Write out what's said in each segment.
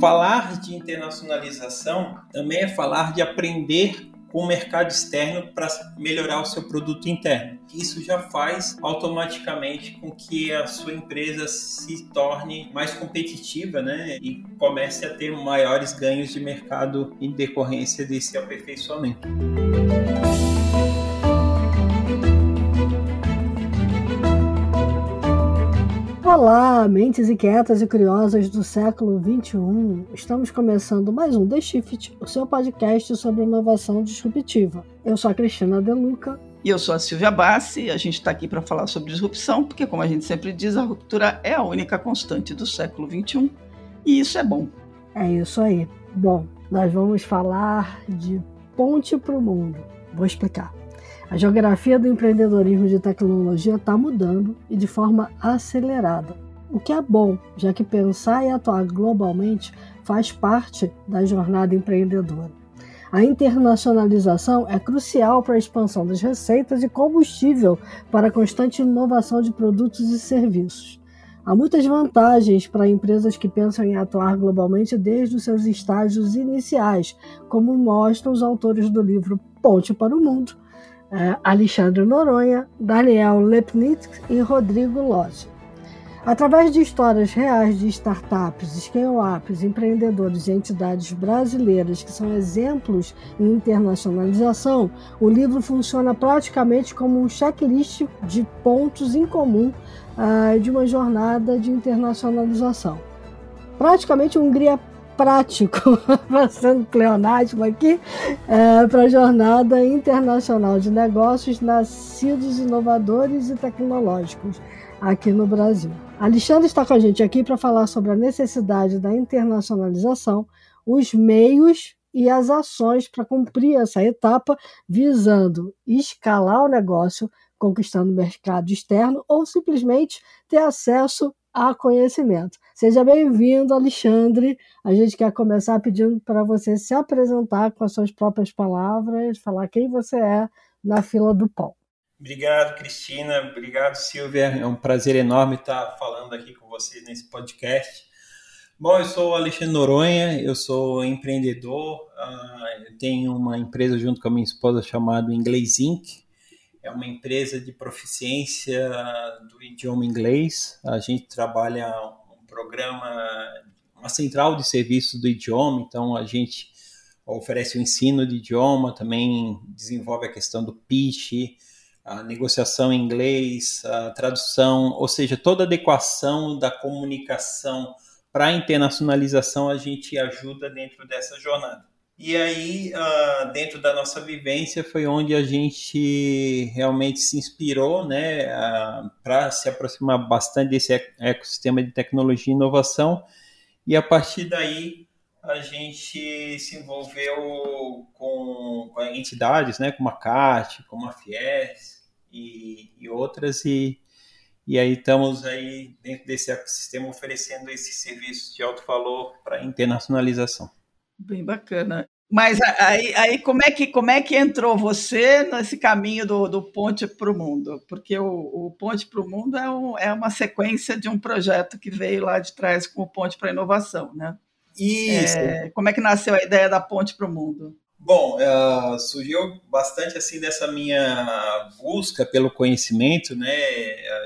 falar de internacionalização também é falar de aprender com o mercado externo para melhorar o seu produto interno. Isso já faz automaticamente com que a sua empresa se torne mais competitiva né? e comece a ter maiores ganhos de mercado em decorrência desse aperfeiçoamento. Olá, mentes inquietas e curiosas do século XXI. Estamos começando mais um The Shift, o seu podcast sobre inovação disruptiva. Eu sou a Cristina Deluca. E eu sou a Silvia Bassi. A gente está aqui para falar sobre disrupção, porque, como a gente sempre diz, a ruptura é a única constante do século XXI. E isso é bom. É isso aí. Bom, nós vamos falar de ponte para o mundo. Vou explicar. A geografia do empreendedorismo de tecnologia está mudando e de forma acelerada, o que é bom, já que pensar e atuar globalmente faz parte da jornada empreendedora. A internacionalização é crucial para a expansão das receitas e combustível para a constante inovação de produtos e serviços. Há muitas vantagens para empresas que pensam em atuar globalmente desde os seus estágios iniciais, como mostram os autores do livro Ponte para o Mundo, Alexandre Noronha, Daniel Lepnitz e Rodrigo Lozzi. Através de histórias reais de startups, scale-ups, empreendedores e entidades brasileiras que são exemplos em internacionalização, o livro funciona praticamente como um checklist de pontos em comum uh, de uma jornada de internacionalização. Praticamente um guia prático, passando pleonasmo aqui, é, para a jornada internacional de negócios nascidos inovadores e tecnológicos aqui no Brasil. Alexandre está com a gente aqui para falar sobre a necessidade da internacionalização, os meios e as ações para cumprir essa etapa, visando escalar o negócio, conquistando o mercado externo ou simplesmente ter acesso a conhecimento. Seja bem-vindo, Alexandre. A gente quer começar pedindo para você se apresentar com as suas próprias palavras, falar quem você é na fila do pão. Obrigado, Cristina. Obrigado, Silvia. É um prazer enorme estar falando aqui com vocês nesse podcast. Bom, eu sou Alexandre Noronha, eu sou empreendedor, uh, eu tenho uma empresa junto com a minha esposa chamada Inglês Inc é uma empresa de proficiência do idioma inglês. A gente trabalha programa, uma central de serviços do idioma, então a gente oferece o ensino de idioma, também desenvolve a questão do pitch, a negociação em inglês, a tradução, ou seja, toda adequação da comunicação para a internacionalização a gente ajuda dentro dessa jornada. E aí, uh, dentro da nossa vivência, foi onde a gente realmente se inspirou né, uh, para se aproximar bastante desse ecossistema de tecnologia e inovação. E a partir daí, a gente se envolveu com, com entidades, né, como a CAT, como a FIES e, e outras, e, e aí estamos aí dentro desse ecossistema oferecendo esse serviço de alto valor para internacionalização. Bem bacana. Mas aí, aí como, é que, como é que entrou você nesse caminho do, do Ponte para o Mundo? Porque o, o Ponte para o Mundo é, um, é uma sequência de um projeto que veio lá de trás com o Ponte para a Inovação, né? Isso. É, como é que nasceu a ideia da Ponte para o Mundo? Bom, uh, surgiu bastante assim dessa minha busca pelo conhecimento, né?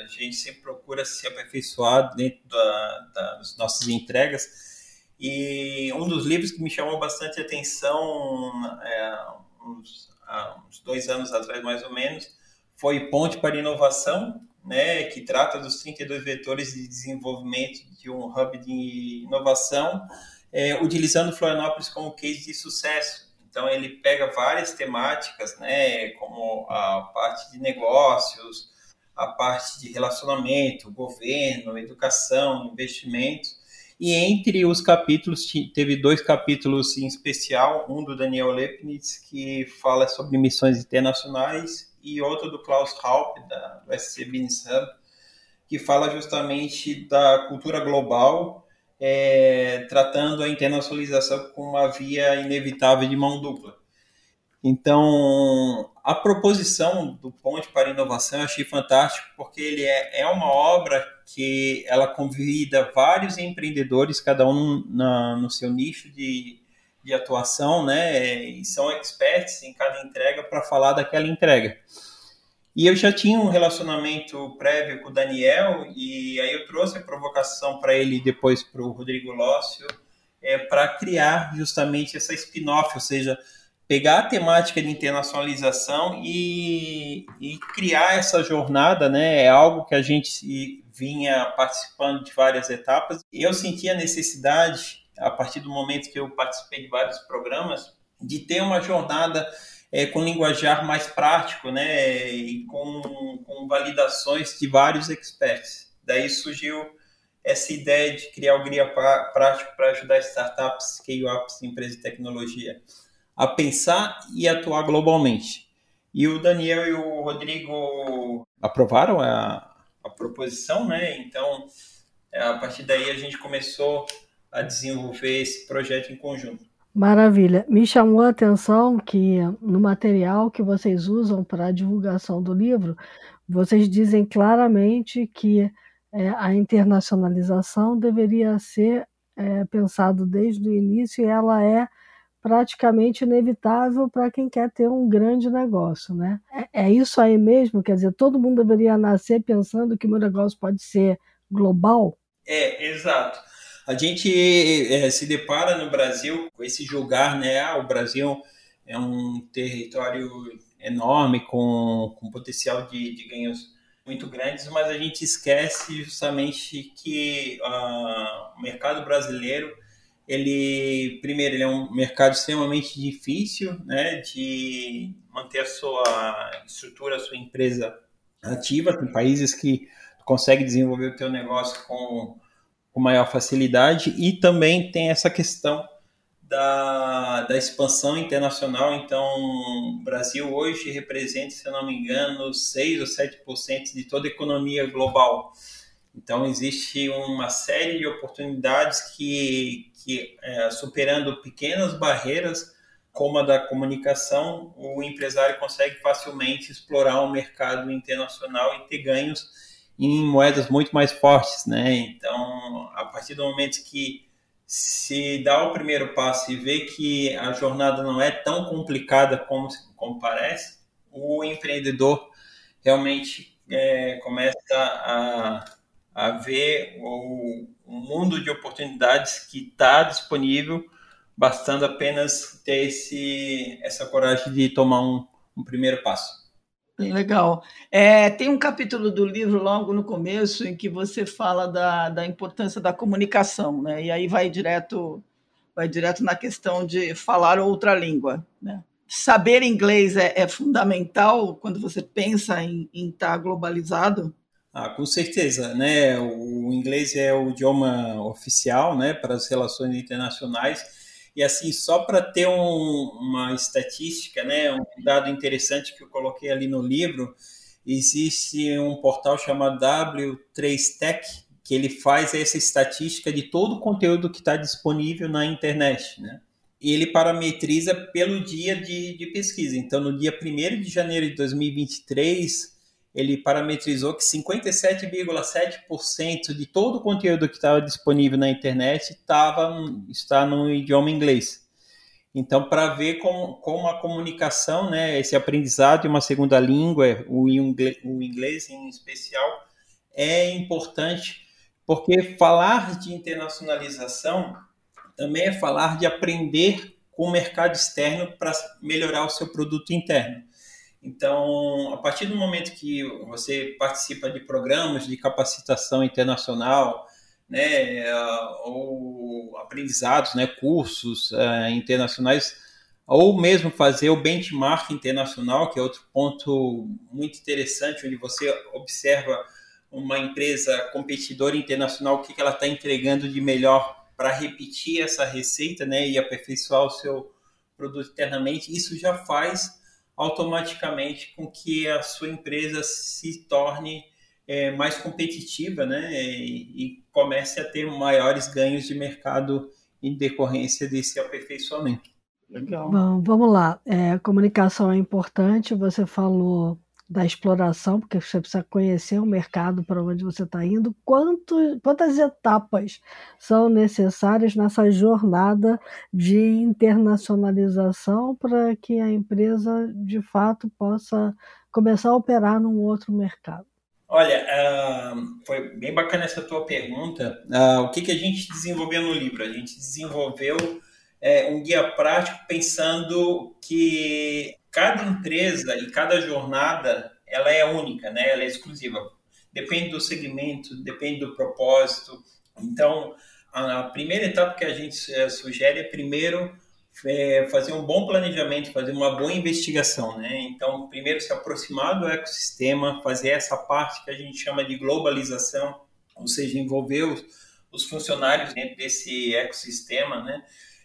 A gente sempre procura se aperfeiçoar dentro da, da, das nossas entregas e um dos livros que me chamou bastante atenção, é, uns, há uns dois anos atrás mais ou menos, foi Ponte para Inovação, né, que trata dos 32 vetores de desenvolvimento de um hub de inovação, é, utilizando Florianópolis como case de sucesso. Então ele pega várias temáticas, né, como a parte de negócios, a parte de relacionamento, governo, educação, investimentos, e entre os capítulos, teve dois capítulos em especial, um do Daniel Lepnitz, que fala sobre missões internacionais, e outro do Klaus Haupt, da USC Business Hub, que fala justamente da cultura global, é, tratando a internacionalização como uma via inevitável de mão dupla. Então, a proposição do Ponte para a Inovação eu achei fantástico, porque ele é, é uma obra que ela convida vários empreendedores, cada um na, no seu nicho de, de atuação, né? E são experts em cada entrega para falar daquela entrega. E eu já tinha um relacionamento prévio com o Daniel, e aí eu trouxe a provocação para ele depois para o Rodrigo Lócio, é, para criar justamente essa spin-off, ou seja, pegar a temática de internacionalização e, e, criar essa jornada, né? É algo que a gente vinha participando de várias etapas. E eu senti a necessidade, a partir do momento que eu participei de vários programas, de ter uma jornada é, com linguajar mais prático, né? E com, com validações de vários experts. Daí surgiu essa ideia de criar o guia prático para ajudar startups, scale-ups, empresas de tecnologia a pensar e atuar globalmente. E o Daniel e o Rodrigo aprovaram a, a proposição, né? Então, é, a partir daí a gente começou a desenvolver esse projeto em conjunto. Maravilha. Me chamou a atenção que no material que vocês usam para a divulgação do livro, vocês dizem claramente que é, a internacionalização deveria ser é, pensado desde o início e ela é praticamente inevitável para quem quer ter um grande negócio, né? É, é, isso aí mesmo, quer dizer, todo mundo deveria nascer pensando que o meu negócio pode ser global? É, exato. A gente é, se depara no Brasil com esse julgar, né? Ah, o Brasil é um território enorme com, com potencial de, de ganhos muito grandes, mas a gente esquece justamente que uh, o mercado brasileiro ele primeiro ele é um mercado extremamente difícil né de manter a sua estrutura a sua empresa ativa. Tem países que consegue desenvolver o teu negócio com, com maior facilidade. E também tem essa questão da, da expansão internacional. Então o Brasil hoje representa se eu não me engano 6 ou 7% de toda a economia global então, existe uma série de oportunidades que, que é, superando pequenas barreiras, como a da comunicação, o empresário consegue facilmente explorar o um mercado internacional e ter ganhos em moedas muito mais fortes, né? Então, a partir do momento que se dá o primeiro passo e vê que a jornada não é tão complicada como, como parece, o empreendedor realmente é, começa a a ver o, o mundo de oportunidades que está disponível, bastando apenas ter esse, essa coragem de tomar um, um primeiro passo. Legal. É, tem um capítulo do livro logo no começo em que você fala da, da importância da comunicação, né? E aí vai direto vai direto na questão de falar outra língua, né? Saber inglês é, é fundamental quando você pensa em estar tá globalizado. Ah, com certeza, né? O inglês é o idioma oficial, né, para as relações internacionais. E assim, só para ter um, uma estatística, né, um dado interessante que eu coloquei ali no livro, existe um portal chamado W3Tech que ele faz essa estatística de todo o conteúdo que está disponível na internet, né? E ele parametriza pelo dia de, de pesquisa. Então, no dia 1 de janeiro de 2023, ele parametrizou que 57,7% de todo o conteúdo que estava disponível na internet tava, está no idioma inglês. Então, para ver como, como a comunicação, né, esse aprendizado de uma segunda língua, o inglês, o inglês em especial, é importante, porque falar de internacionalização também é falar de aprender com o mercado externo para melhorar o seu produto interno. Então, a partir do momento que você participa de programas de capacitação internacional, né, ou aprendizados, né, cursos uh, internacionais, ou mesmo fazer o benchmark internacional, que é outro ponto muito interessante, onde você observa uma empresa competidora internacional, o que ela está entregando de melhor para repetir essa receita né, e aperfeiçoar o seu produto internamente, isso já faz automaticamente com que a sua empresa se torne é, mais competitiva né, e, e, comece a ter maiores ganhos de mercado em decorrência desse aperfeiçoamento. Legal. Bom, vamos lá. É, comunicação é importante. Você falou da exploração, porque você precisa conhecer o mercado para onde você está indo, quanto, quantas etapas são necessárias nessa jornada de internacionalização para que a empresa de fato possa começar a operar num outro mercado? Olha, uh, foi bem bacana essa tua pergunta. Uh, o que, que a gente desenvolveu no livro? A gente desenvolveu é, um guia prático pensando que cada empresa e cada jornada ela é única, né? Ela é exclusiva. Depende do segmento, depende do propósito. Então, a primeira etapa que a gente é, sugere é primeiro é, fazer um bom planejamento, fazer uma boa investigação, né? Então, primeiro se aproximar do ecossistema, fazer essa parte que a gente chama de globalização, ou seja, envolver os, os funcionários dentro desse ecossistema, né?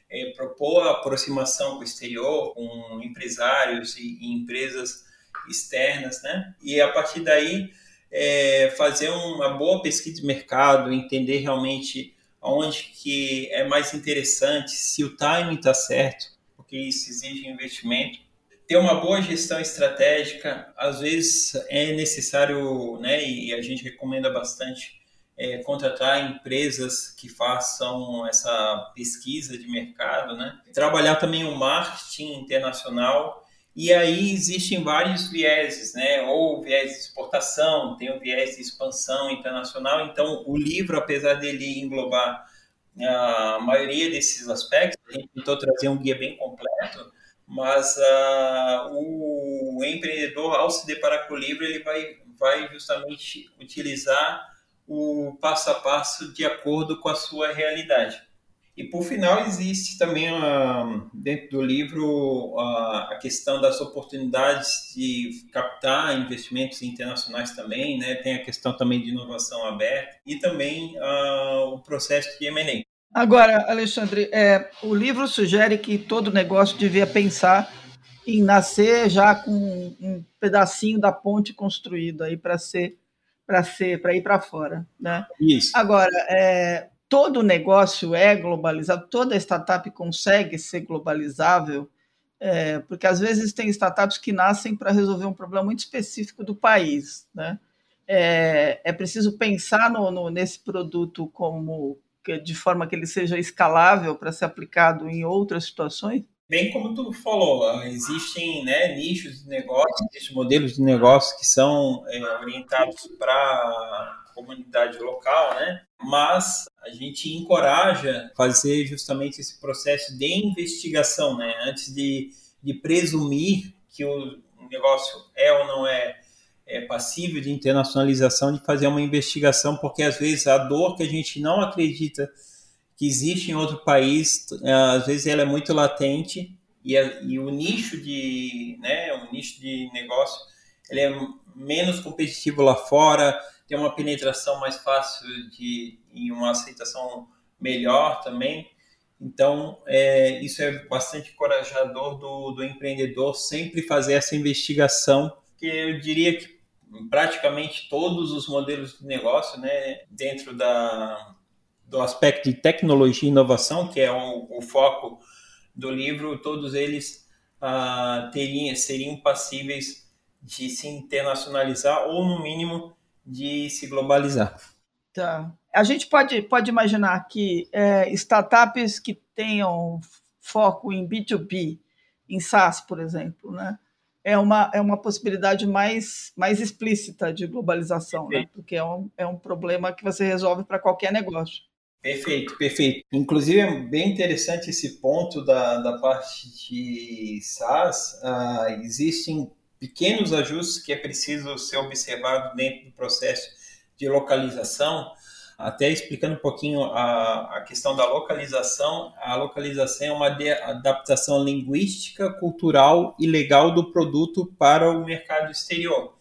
É, propor a aproximação com o exterior, com empresários e, e empresas externas, né? E a partir daí é, fazer uma boa pesquisa de mercado, entender realmente onde que é mais interessante, se o timing está certo, porque isso exige investimento. Ter uma boa gestão estratégica, às vezes é necessário, né, e a gente recomenda bastante é, contratar empresas que façam essa pesquisa de mercado, né? Trabalhar também o marketing internacional e aí existem vários vieses, né? Ou viés de exportação, tem o viés de expansão internacional. Então, o livro, apesar dele englobar a maioria desses aspectos, a gente tentou trazer um guia bem completo, mas uh, o empreendedor, ao se deparar com o livro, ele vai, vai justamente utilizar o passo a passo de acordo com a sua realidade. E por final existe também uh, dentro do livro uh, a questão das oportunidades de captar investimentos internacionais também, né? Tem a questão também de inovação aberta e também uh, o processo de M&A. Agora, Alexandre, é, o livro sugere que todo negócio devia pensar em nascer já com um pedacinho da ponte construído aí para ser para ser para ir para fora, né? Isso. Agora, é, todo negócio é globalizado, toda startup consegue ser globalizável, é, porque às vezes tem startups que nascem para resolver um problema muito específico do país, né? É, é preciso pensar no, no, nesse produto como de forma que ele seja escalável para ser aplicado em outras situações? Bem como tu falou, existem né, nichos de negócio, existem modelos de negócio que são é, orientados para a comunidade local, né? Mas a gente encoraja fazer justamente esse processo de investigação, né? Antes de, de presumir que o negócio é ou não é, é passível de internacionalização, de fazer uma investigação, porque às vezes a dor que a gente não acredita que existe em outro país, é, às vezes ela é muito latente e, a, e o nicho de, né, o nicho de negócio, ele é menos competitivo lá fora, tem uma penetração mais fácil de e uma aceitação melhor também. Então, é, isso é bastante encorajador do, do empreendedor sempre fazer essa investigação, que eu diria que praticamente todos os modelos de negócio, né, dentro da, do aspecto de tecnologia e inovação, que é o, o foco do livro, todos eles uh, teriam, seriam passíveis de se internacionalizar ou, no mínimo, de se globalizar. Tá. A gente pode, pode imaginar que é, startups que tenham foco em B2B, em SaaS, por exemplo, né? é uma, é uma possibilidade mais, mais explícita de globalização, né? porque é um, é um problema que você resolve para qualquer negócio. Perfeito, perfeito. Inclusive é bem interessante esse ponto da, da parte de SaaS. Uh, existem pequenos ajustes que é preciso ser observado dentro do processo de localização. Até explicando um pouquinho a, a questão da localização, a localização é uma adaptação linguística, cultural e legal do produto para o mercado exterior.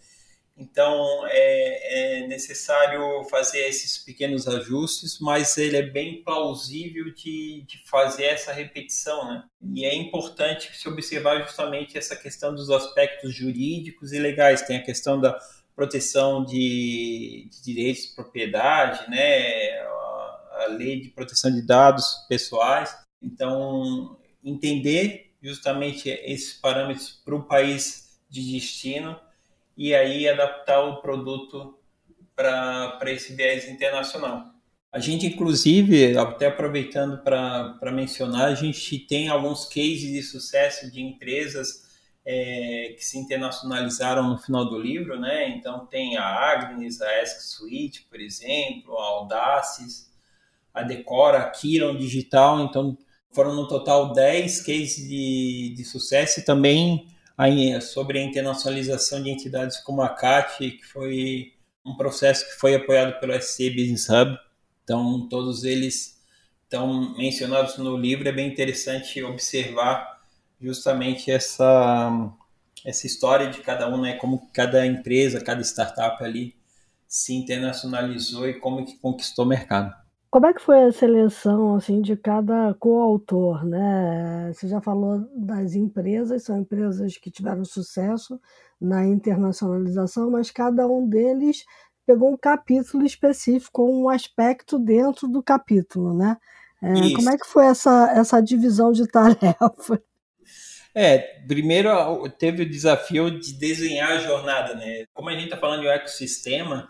Então é, é, necessário fazer esses pequenos ajustes, mas ele é bem plausível de, de, fazer essa repetição, né? E é importante se observar justamente essa questão dos aspectos jurídicos e legais. Tem a questão da proteção de, de direitos de propriedade, né? A, a lei de proteção de dados pessoais. Então entender justamente esses parâmetros para o país de destino e aí adaptar o produto para esse viés internacional. A gente, inclusive, até aproveitando para mencionar, a gente tem alguns cases de sucesso de empresas é, que se internacionalizaram no final do livro, né? Então tem a Agnes, a Ask Suite, por exemplo, a Audaces, a Decora, a Kiron Digital, então foram no total 10 cases de, de sucesso e também sobre a internacionalização de entidades como a CAT, que foi um processo que foi apoiado pelo SC Business Hub. Então, todos eles estão mencionados no livro. É bem interessante observar justamente essa, essa história de cada um, né? como cada empresa, cada startup ali se internacionalizou e como que conquistou o mercado. Como é que foi a seleção assim de cada coautor, né? Você já falou das empresas, são empresas que tiveram sucesso na internacionalização, mas cada um deles pegou um capítulo específico, um aspecto dentro do capítulo, né? É, como é que foi essa, essa divisão de tarefa? É, primeiro teve o desafio de desenhar a jornada, né? Como a gente está falando de um ecossistema,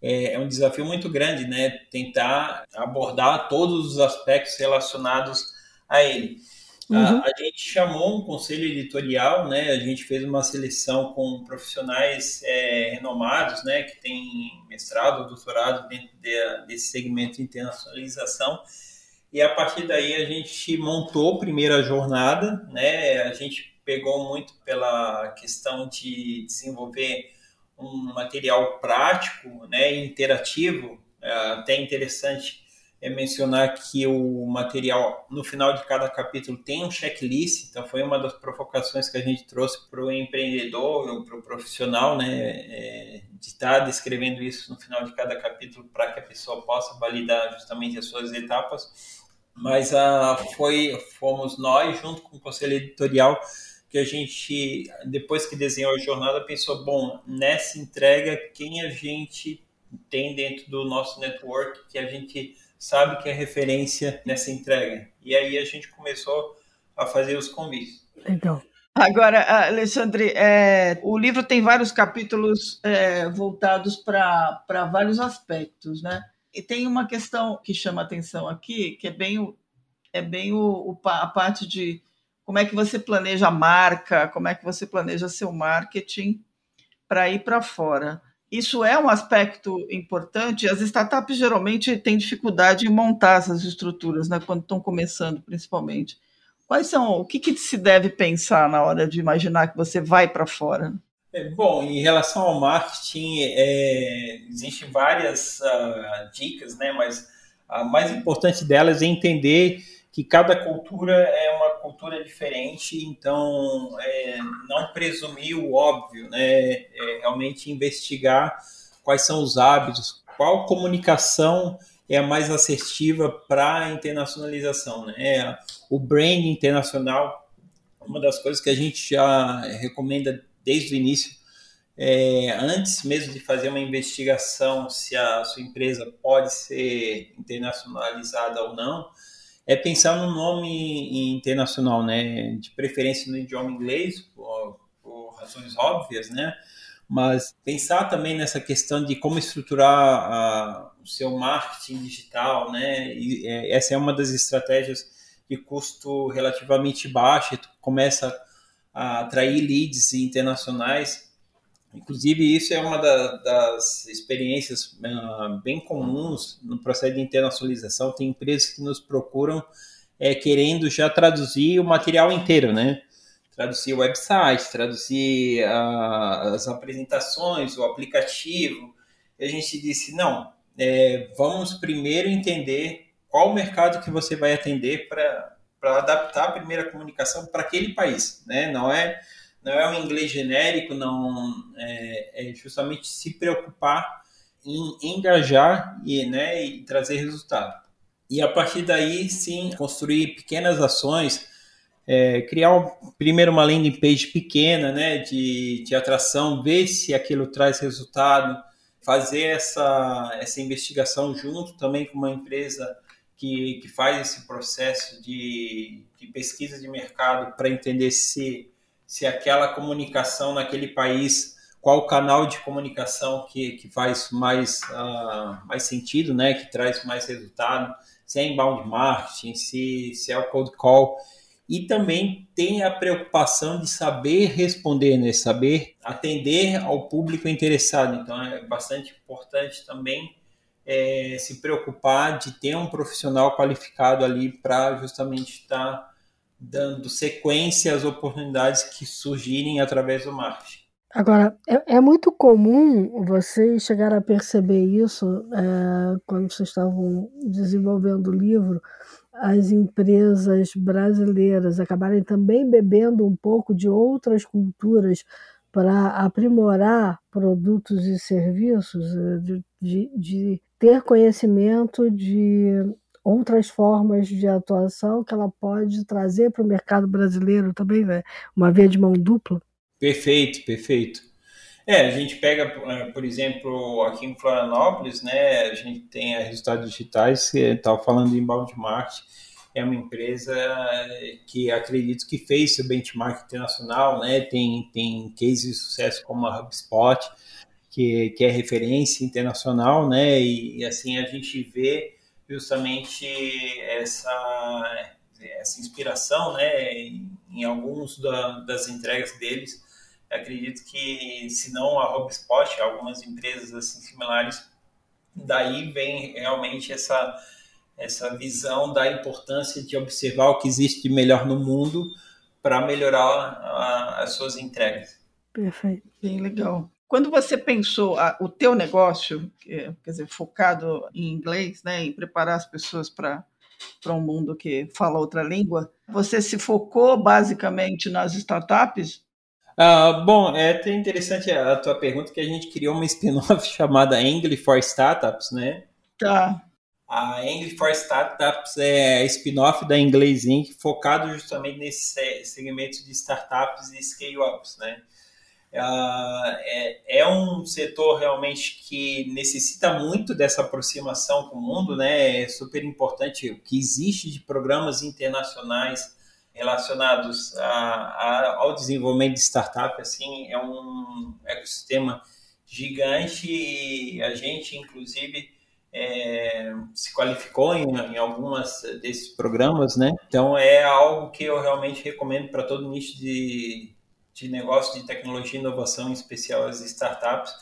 é, é um desafio muito grande, né? Tentar abordar todos os aspectos relacionados a ele. Uhum. A, a, gente chamou um conselho editorial, né? A gente fez uma seleção com profissionais é, renomados, né? Que têm mestrado, doutorado dentro de, desse segmento de internacionalização. E a partir daí a gente montou a primeira jornada, né? A gente pegou muito pela questão de desenvolver um material prático, né, interativo. É até interessante é mencionar que o material no final de cada capítulo tem um checklist, então foi uma das provocações que a gente trouxe para o empreendedor, para o profissional, né, é, de estar tá descrevendo isso no final de cada capítulo para que a pessoa possa validar justamente as suas etapas. Mas ah, foi, fomos nós, junto com o conselho editorial, que a gente, depois que desenhou a jornada, pensou, bom, nessa entrega, quem a gente tem dentro do nosso network que a gente sabe que é referência nessa entrega. E aí a gente começou a fazer os convites. Então. Agora, Alexandre, é, o livro tem vários capítulos é, voltados para vários aspectos, né? E tem uma questão que chama atenção aqui, que é bem, o, é bem o, o, a parte de como é que você planeja a marca, como é que você planeja seu marketing para ir para fora. Isso é um aspecto importante. As startups geralmente têm dificuldade em montar essas estruturas, né, quando estão começando, principalmente. Quais são o que, que se deve pensar na hora de imaginar que você vai para fora? É, bom, em relação ao marketing, é, existem várias uh, dicas, né? Mas a mais importante delas é entender que cada cultura é uma cultura diferente, então é, não presumir o óbvio, né? É realmente investigar quais são os hábitos, qual comunicação é a mais assertiva para a internacionalização, né? O brand internacional, uma das coisas que a gente já recomenda desde o início, é, antes mesmo de fazer uma investigação se a sua empresa pode ser internacionalizada ou não, é pensar no nome internacional, né? De preferência no idioma inglês, por, por razões óbvias, né? Mas pensar também nessa questão de como estruturar a, o seu marketing digital, né? E, é, essa é uma das estratégias de custo relativamente baixo, tu começa a atrair leads internacionais Inclusive, isso é uma da, das experiências uh, bem comuns no processo de internacionalização. Tem empresas que nos procuram é, querendo já traduzir o material inteiro, né? Traduzir o website, traduzir uh, as apresentações, o aplicativo. E a gente disse, não, é, vamos primeiro entender qual o mercado que você vai atender para adaptar a primeira comunicação para aquele país, né? Não é não é um inglês genérico, não é, é justamente se preocupar em engajar e, né, e trazer resultado. E a partir daí, sim, construir pequenas ações, é, criar um, primeiro uma landing page pequena né, de, de atração, ver se aquilo traz resultado, fazer essa, essa investigação junto também com uma empresa que, que faz esse processo de, de pesquisa de mercado para entender se se aquela comunicação naquele país qual canal de comunicação que, que faz mais, uh, mais sentido, né, que traz mais resultado, se é inbound marketing, se, se é o cold call, e também tem a preocupação de saber responder, né, saber atender ao público interessado, então é bastante importante também é, se preocupar de ter um profissional qualificado ali para justamente estar tá dando sequência às oportunidades que surgirem através do marketing. Agora, é, é, muito comum vocês chegar a perceber isso é, quando vocês estavam desenvolvendo o livro, as empresas brasileiras acabarem também bebendo um pouco de outras culturas para aprimorar produtos e serviços, é, de, de, de ter conhecimento de outras formas de atuação que ela pode trazer para o mercado brasileiro também, né? uma via de mão dupla. Perfeito, perfeito. É, a gente pega, eh, por exemplo, aqui em Florianópolis, né, a gente tem a Resultados Digitais, que estava falando em Marketing, é uma empresa que acredito que fez seu benchmark internacional, né, tem, tem cases de sucesso como a HubSpot, que, que é referência internacional, né, e, e assim a gente vê justamente essa, essa inspiração, né, em, em alguns da, das entregas deles, acredito que, se não a HubSpot, algumas empresas assim similares, daí vem realmente essa, essa visão da importância de observar o que existe de melhor no mundo para melhorar a, as suas entregas. Perfeito. Bem legal. Quando você pensou a, o teu negócio, que, quer dizer, focado em inglês, né, em preparar as pessoas para para um mundo que fala outra língua, você se focou basicamente nas startups Uh, bom, é até interessante a tua pergunta, que a gente criou uma spin-off chamada Angle for Startups, né? Tá. A Angle for Startups é a spin-off da Inglês Inc., focado justamente nesse segmento de startups e scale-ups, né? Uh, é, é, um setor realmente que necessita muito dessa aproximação com o mundo, né? É super importante o que existe de programas internacionais relacionados a, a, ao desenvolvimento de startup, assim, é um ecossistema gigante e a gente, inclusive, é, se qualificou em, em algumas desses programas, né? Então, é algo que eu realmente recomendo para todo nicho de, de negócio de tecnologia e inovação, em especial as startups,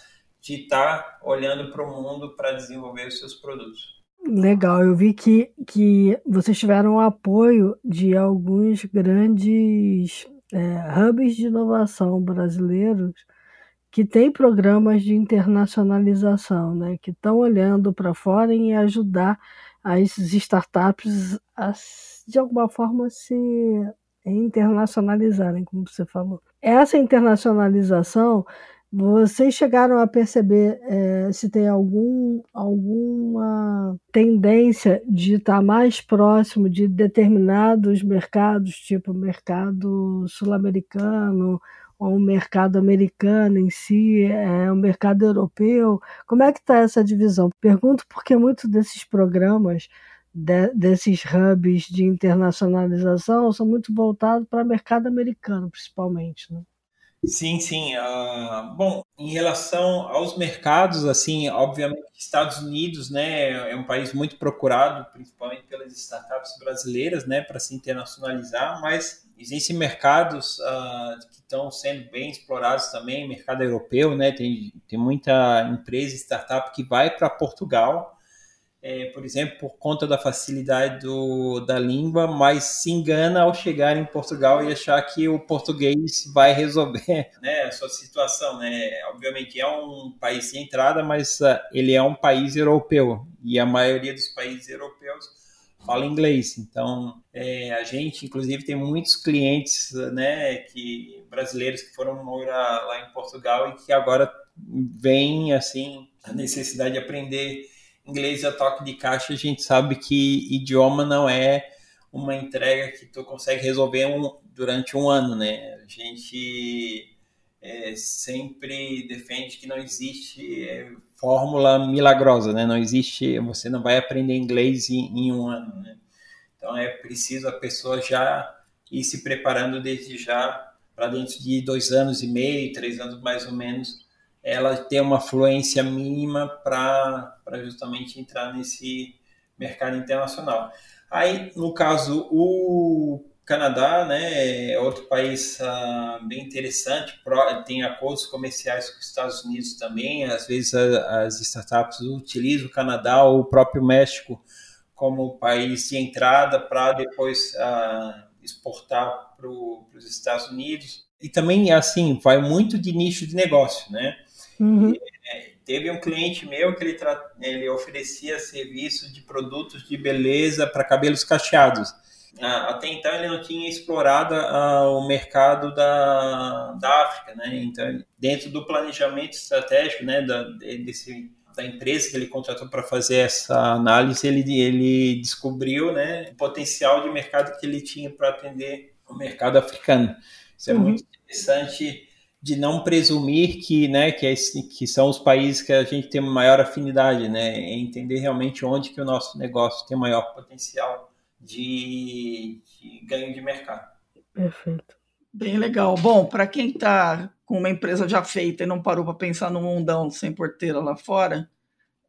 de estar tá olhando para o mundo para desenvolver os seus produtos. Legal, eu vi que, que vocês tiveram apoio de alguns grandes é, hubs de inovação brasileiros que têm programas de internacionalização, né, que estão olhando para fora e ajudar as startups a, de alguma forma, se internacionalizarem, como você falou. Essa internacionalização vocês chegaram a perceber é, se tem algum, alguma tendência de estar mais próximo de determinados mercados, tipo mercado sul-americano ou o mercado americano em si, é, o mercado europeu? Como é que está essa divisão? Pergunto porque muitos desses programas, de, desses hubs de internacionalização, são muito voltados para o mercado americano, principalmente. Né? Sim, sim. Uh, bom, em relação aos mercados, assim, obviamente, Estados Unidos, né, é um país muito procurado, principalmente pelas startups brasileiras, né, para se internacionalizar, mas existem mercados uh, que estão sendo bem explorados também, mercado europeu, né, tem, tem muita empresa, startup que vai para Portugal, é, por exemplo, por conta da facilidade do, da língua, mas se engana ao chegar em Portugal e achar que o português vai resolver né, a sua situação. Né? Obviamente é um país sem entrada, mas uh, ele é um país europeu e a maioria dos países europeus fala inglês. Então, é, a gente, inclusive, tem muitos clientes né, que brasileiros que foram morar lá em Portugal e que agora vem assim a necessidade de aprender inglês a toque de caixa, a gente sabe que idioma não é uma entrega que tu consegue resolver um, durante um ano, né? A gente é, sempre defende que não existe é, fórmula milagrosa, né? Não existe, você não vai aprender inglês em, em um ano, né? Então é preciso a pessoa já ir se preparando desde já para dentro de dois anos e meio, três anos mais ou menos, ela ter uma fluência mínima para justamente entrar nesse mercado internacional. Aí, no caso, o Canadá, né, é outro país uh, bem interessante, tem acordos comerciais com os Estados Unidos também, às vezes a, as startups utilizam o Canadá ou o próprio México como país de entrada para depois uh, exportar para os Estados Unidos. E também, assim, vai muito de nicho de negócio, né? Uhum. É, teve um cliente meu que ele, ele oferecia serviço de produtos de beleza para cabelos cacheados. Até então ele não tinha explorado o mercado da, da África, né? Então, dentro do planejamento estratégico, né, da, desse, da empresa que ele contratou para fazer essa análise, ele, ele descobriu, né, o potencial de mercado que ele tinha para atender o mercado africano. Isso é uhum. muito interessante de não presumir que, né, que, é, que são os países que a gente tem maior afinidade, né, é entender realmente onde que o nosso negócio tem maior potencial de, de ganho de mercado. Perfeito. Bem legal. Bom, para quem está com uma empresa já feita e não parou para pensar no mundão sem porteira lá fora,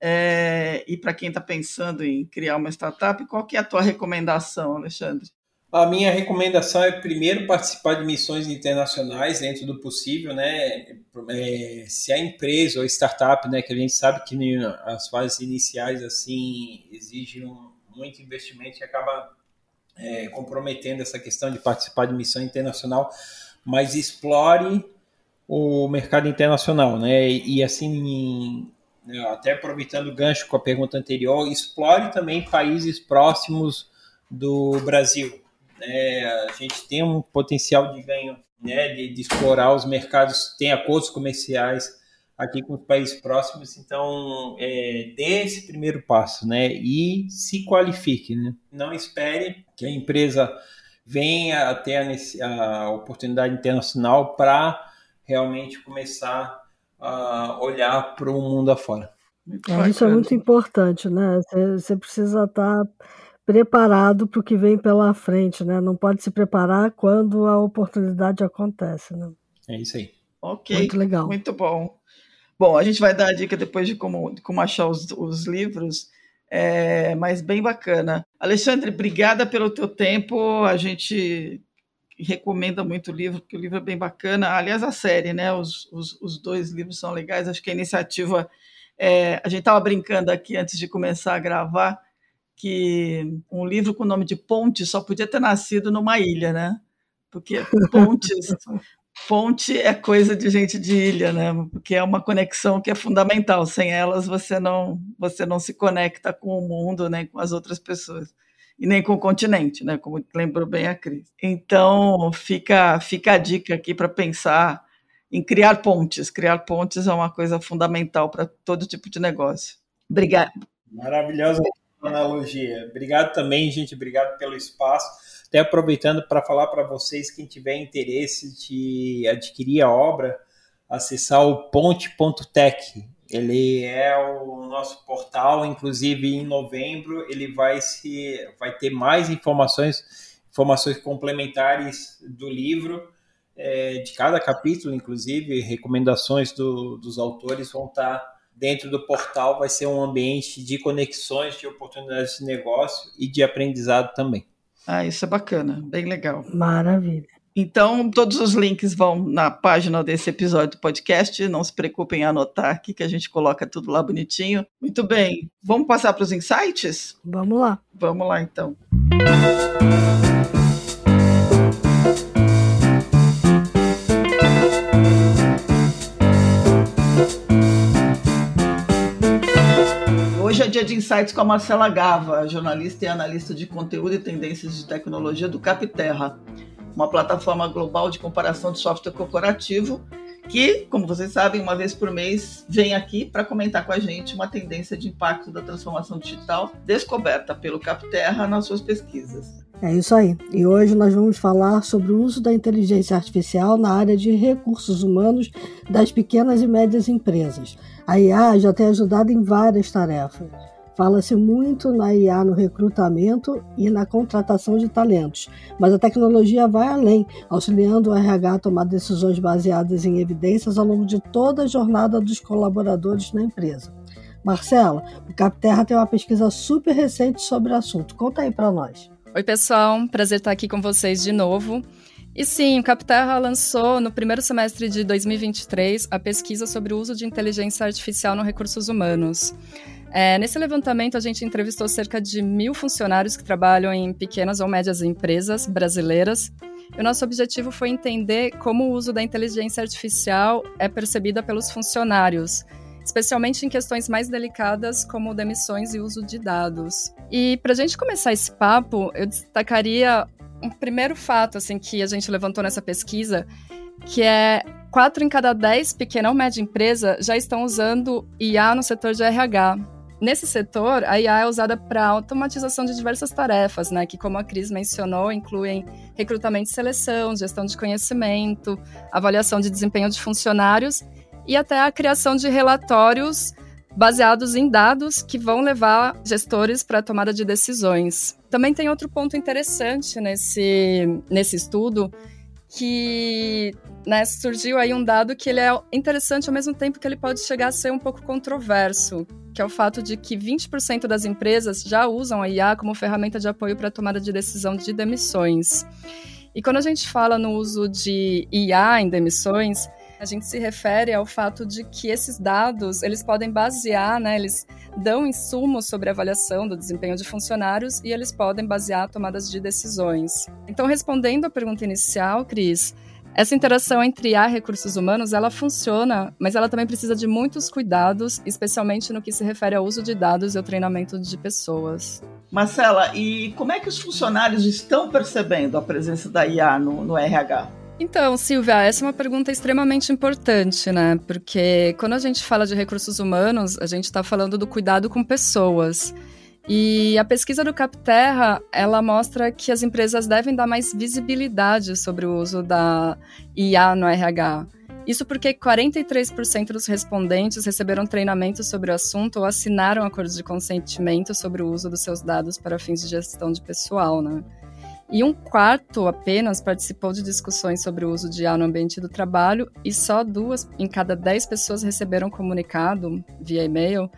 é, e para quem está pensando em criar uma startup, qual que é a tua recomendação, Alexandre? A minha recomendação é primeiro participar de missões internacionais dentro do possível, né? É, se a empresa ou startup, né, que a gente sabe que as fases iniciais assim exigem muito investimento e acaba é, comprometendo essa questão de participar de missão internacional, mas explore o mercado internacional, né? E assim, até aproveitando o gancho com a pergunta anterior, explore também países próximos do Brasil né, a gente tem um potencial de ganho né, de, de, explorar os mercados, tem acordos comerciais aqui com os países próximos, então é, dê esse primeiro passo né, e se qualifique. Né? Não espere que a empresa venha a ter a, a oportunidade internacional para realmente começar a olhar para o mundo afora. É, isso é muito importante, né? Você precisa estar tá preparado para o que vem pela frente, né? Não pode se preparar quando a oportunidade acontece, né? É isso aí. Ok. Muito legal. Muito bom. Bom, a gente vai dar a dica depois de como, de como achar os, os livros, é, mas bem bacana. Alexandre, obrigada pelo teu tempo. A gente recomenda muito o livro, porque o livro é bem bacana. Aliás, a série, né? Os, os, os dois livros são legais. Acho que a iniciativa. É, a gente estava brincando aqui antes de começar a gravar que um livro com o nome de Ponte só podia ter nascido numa ilha, né? Porque pontes, ponte é coisa de gente de ilha, né? Porque é uma conexão que é fundamental. Sem elas você não você não se conecta com o mundo nem com as outras pessoas e nem com o continente, né? Como lembrou bem a Cris. Então fica fica a dica aqui para pensar em criar pontes. Criar pontes é uma coisa fundamental para todo tipo de negócio. Obrigada. Maravilhosa analogia. Obrigado também, gente. Obrigado pelo espaço. Até aproveitando para falar para vocês, quem tiver interesse de adquirir a obra, acessar o ponte.tech. Ele é o nosso portal, inclusive em novembro ele vai se vai ter mais informações, informações complementares do livro, é, de cada capítulo, inclusive recomendações do, dos autores vão estar dentro do portal vai ser um ambiente de conexões, de oportunidades de negócio e de aprendizado também. Ah, isso é bacana, bem legal. Maravilha. Então, todos os links vão na página desse episódio do podcast. Não se preocupem em anotar aqui, que a gente coloca tudo lá bonitinho. Muito bem. Vamos passar para os insights? Vamos lá. Vamos lá, então. dia insights com a Marcela Gava, jornalista e analista de conteúdo e tendências de tecnologia do Capterra, uma plataforma global de comparação de software corporativo que, como vocês sabem, uma vez por mês vem aqui para comentar com a gente uma tendência de impacto da transformação digital descoberta pelo Capterra nas suas pesquisas. É isso aí. E hoje nós vamos falar sobre o uso da inteligência artificial na área de recursos humanos das pequenas e médias empresas. A IA já tem ajudado em várias tarefas Fala-se muito na IA no recrutamento e na contratação de talentos, mas a tecnologia vai além, auxiliando o RH a tomar decisões baseadas em evidências ao longo de toda a jornada dos colaboradores na empresa. Marcela, o Capterra tem uma pesquisa super recente sobre o assunto. Conta aí para nós. Oi, pessoal. Prazer estar aqui com vocês de novo. E sim, o Capterra lançou no primeiro semestre de 2023 a pesquisa sobre o uso de inteligência artificial nos recursos humanos. É, nesse levantamento, a gente entrevistou cerca de mil funcionários que trabalham em pequenas ou médias empresas brasileiras. E o nosso objetivo foi entender como o uso da inteligência artificial é percebida pelos funcionários, especialmente em questões mais delicadas como demissões e uso de dados. E para a gente começar esse papo, eu destacaria um primeiro fato assim que a gente levantou nessa pesquisa, que é quatro em cada dez pequena ou média empresa já estão usando IA no setor de RH. Nesse setor, a IA é usada para automatização de diversas tarefas, né, que, como a Cris mencionou, incluem recrutamento e seleção, gestão de conhecimento, avaliação de desempenho de funcionários e até a criação de relatórios baseados em dados que vão levar gestores para a tomada de decisões. Também tem outro ponto interessante nesse, nesse estudo, que né, surgiu aí um dado que ele é interessante ao mesmo tempo que ele pode chegar a ser um pouco controverso, que é o fato de que 20% das empresas já usam a IA como ferramenta de apoio para a tomada de decisão de demissões. E quando a gente fala no uso de IA em demissões, a gente se refere ao fato de que esses dados, eles podem basear, né, eles dão insumos sobre a avaliação do desempenho de funcionários e eles podem basear tomadas de decisões. Então, respondendo à pergunta inicial, Cris, essa interação entre IA e recursos humanos, ela funciona, mas ela também precisa de muitos cuidados, especialmente no que se refere ao uso de dados e ao treinamento de pessoas. Marcela, e como é que os funcionários estão percebendo a presença da IA no, no RH? Então, Silvia, essa é uma pergunta extremamente importante, né? Porque quando a gente fala de recursos humanos, a gente está falando do cuidado com pessoas. E a pesquisa do Capterra, ela mostra que as empresas devem dar mais visibilidade sobre o uso da IA no RH. Isso porque 43% dos respondentes receberam treinamento sobre o assunto ou assinaram acordos de consentimento sobre o uso dos seus dados para fins de gestão de pessoal, né? E um quarto apenas participou de discussões sobre o uso de IA no ambiente do trabalho, e só duas em cada dez pessoas receberam comunicado via e-mail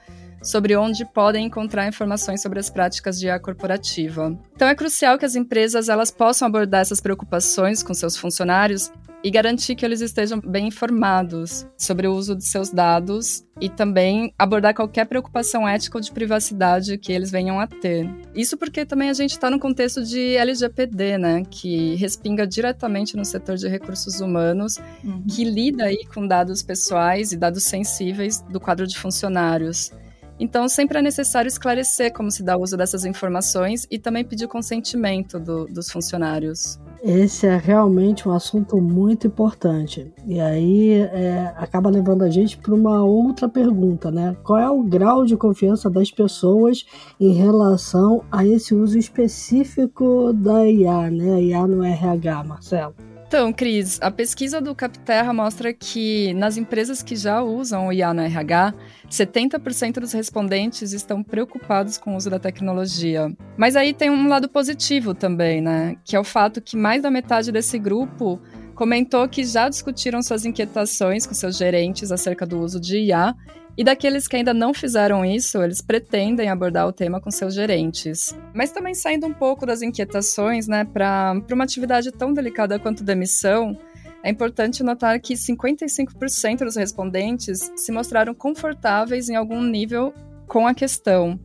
sobre onde podem encontrar informações sobre as práticas de IA corporativa. Então é crucial que as empresas elas possam abordar essas preocupações com seus funcionários e garantir que eles estejam bem informados sobre o uso de seus dados e também abordar qualquer preocupação ética ou de privacidade que eles venham a ter. Isso porque também a gente está no contexto de LGPD, né, que respinga diretamente no setor de recursos humanos, uhum. que lida aí com dados pessoais e dados sensíveis do quadro de funcionários. Então, sempre é necessário esclarecer como se dá uso dessas informações e também pedir consentimento do, dos funcionários. Esse é realmente um assunto muito importante. E aí é, acaba levando a gente para uma outra pergunta, né? Qual é o grau de confiança das pessoas em relação a esse uso específico da IA, né? IA no RH, Marcelo? Então, Cris, a pesquisa do Capterra mostra que nas empresas que já usam o IA no RH, 70% dos respondentes estão preocupados com o uso da tecnologia. Mas aí tem um lado positivo também, né? Que é o fato que mais da metade desse grupo comentou que já discutiram suas inquietações com seus gerentes acerca do uso de IA e daqueles que ainda não fizeram isso, eles pretendem abordar o tema com seus gerentes. Mas também saindo um pouco das inquietações, né, para uma atividade tão delicada quanto demissão, é importante notar que 55% dos respondentes se mostraram confortáveis em algum nível com a questão.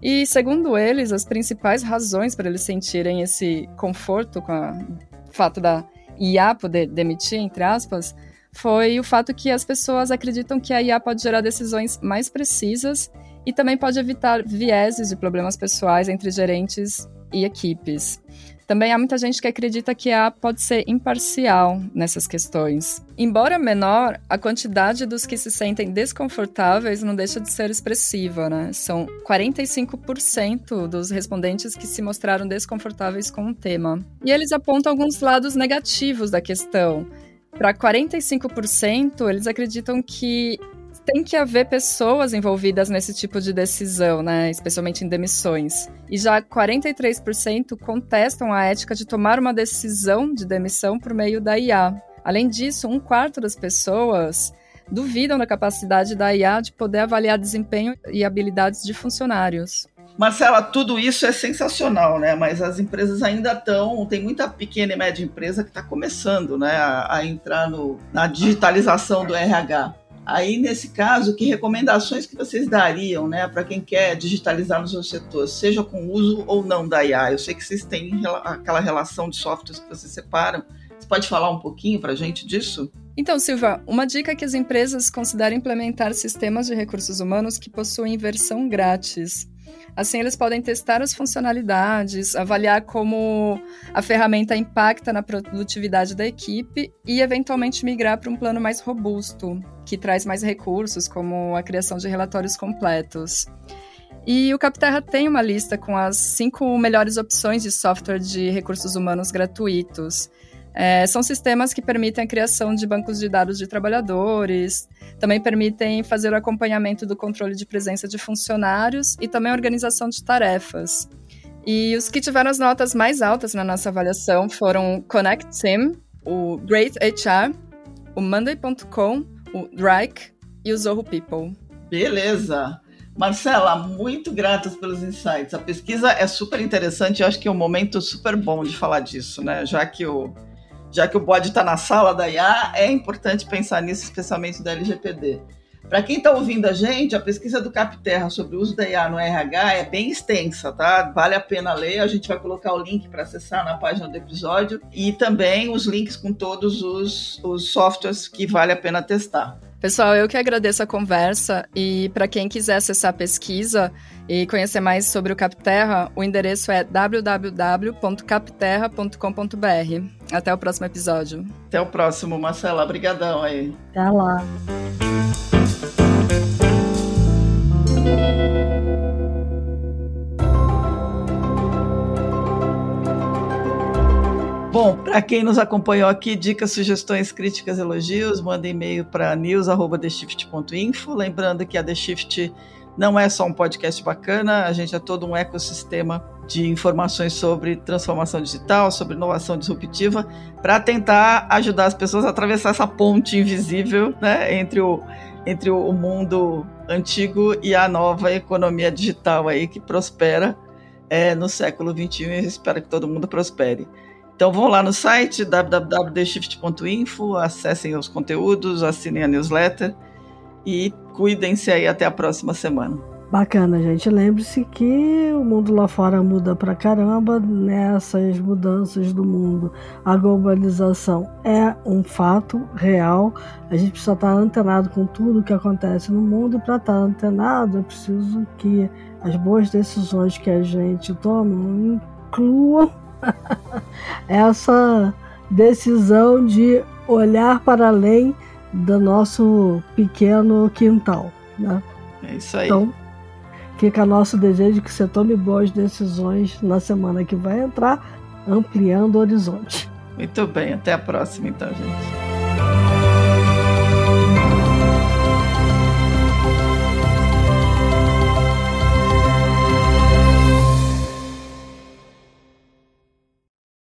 E, segundo eles, as principais razões para eles sentirem esse conforto com o fato da IA poder demitir, entre aspas, foi o fato que as pessoas acreditam que a IA pode gerar decisões mais precisas e também pode evitar vieses de problemas pessoais entre gerentes e equipes. Também há muita gente que acredita que a IA pode ser imparcial nessas questões. Embora menor, a quantidade dos que se sentem desconfortáveis não deixa de ser expressiva, né? São 45% dos respondentes que se mostraram desconfortáveis com o tema. E eles apontam alguns lados negativos da questão para 45%, eles acreditam que tem que haver pessoas envolvidas nesse tipo de decisão, né? Especialmente em demissões. E já 43% contestam a ética de tomar uma decisão de demissão por meio da IA. Além disso, um quarto das pessoas duvidam da capacidade da IA de poder avaliar desempenho e habilidades de funcionários. Marcela, tudo isso é sensacional, né? Mas as empresas ainda estão. Tem muita pequena e média empresa que está começando né, a, a entrar no, na digitalização do RH. Aí, nesse caso, que recomendações que vocês dariam né, para quem quer digitalizar no seu setor, seja com uso ou não da IA? Eu sei que vocês têm aquela relação de softwares que vocês separam. Você pode falar um pouquinho para a gente disso? Então, Silva, uma dica é que as empresas considerem implementar sistemas de recursos humanos que possuem versão grátis. Assim, eles podem testar as funcionalidades, avaliar como a ferramenta impacta na produtividade da equipe e, eventualmente, migrar para um plano mais robusto, que traz mais recursos, como a criação de relatórios completos. E o Capterra tem uma lista com as cinco melhores opções de software de recursos humanos gratuitos. É, são sistemas que permitem a criação de bancos de dados de trabalhadores, também permitem fazer o acompanhamento do controle de presença de funcionários e também a organização de tarefas. E os que tiveram as notas mais altas na nossa avaliação foram Connect Team, o Great HR, o Monday.com, o Drake e o Zorro People. Beleza! Marcela, muito gratas pelos insights. A pesquisa é super interessante, eu acho que é um momento super bom de falar disso, né? Já que o já que o bode está na sala da IA, é importante pensar nisso, especialmente da LGPD. Para quem está ouvindo a gente, a pesquisa do Capterra sobre o uso da IA no RH é bem extensa, tá? Vale a pena ler. A gente vai colocar o link para acessar na página do episódio e também os links com todos os, os softwares que vale a pena testar. Pessoal, eu que agradeço a conversa e para quem quiser acessar a pesquisa e conhecer mais sobre o Capterra, o endereço é www.capterra.com.br. Até o próximo episódio. Até o próximo, Marcela. Obrigadão aí. Até lá. Bom, para quem nos acompanhou aqui, dicas, sugestões, críticas, elogios, manda e-mail para news@theshift.info. Lembrando que a The Shift não é só um podcast bacana, a gente é todo um ecossistema de informações sobre transformação digital, sobre inovação disruptiva, para tentar ajudar as pessoas a atravessar essa ponte invisível né, entre, o, entre o mundo antigo e a nova economia digital aí que prospera é, no século XXI e espero que todo mundo prospere. Então vão lá no site www.theshift.info, acessem os conteúdos, assinem a newsletter e cuidem-se aí até a próxima semana. Bacana, gente. Lembre-se que o mundo lá fora muda pra caramba nessas mudanças do mundo. A globalização é um fato real. A gente precisa estar antenado com tudo que acontece no mundo. E para estar antenado, é preciso que as boas decisões que a gente toma incluam essa decisão de olhar para além do nosso pequeno quintal. Né? É isso aí. Então, fica nosso desejo que você tome boas decisões na semana que vai entrar, ampliando o horizonte. Muito bem, até a próxima então, gente.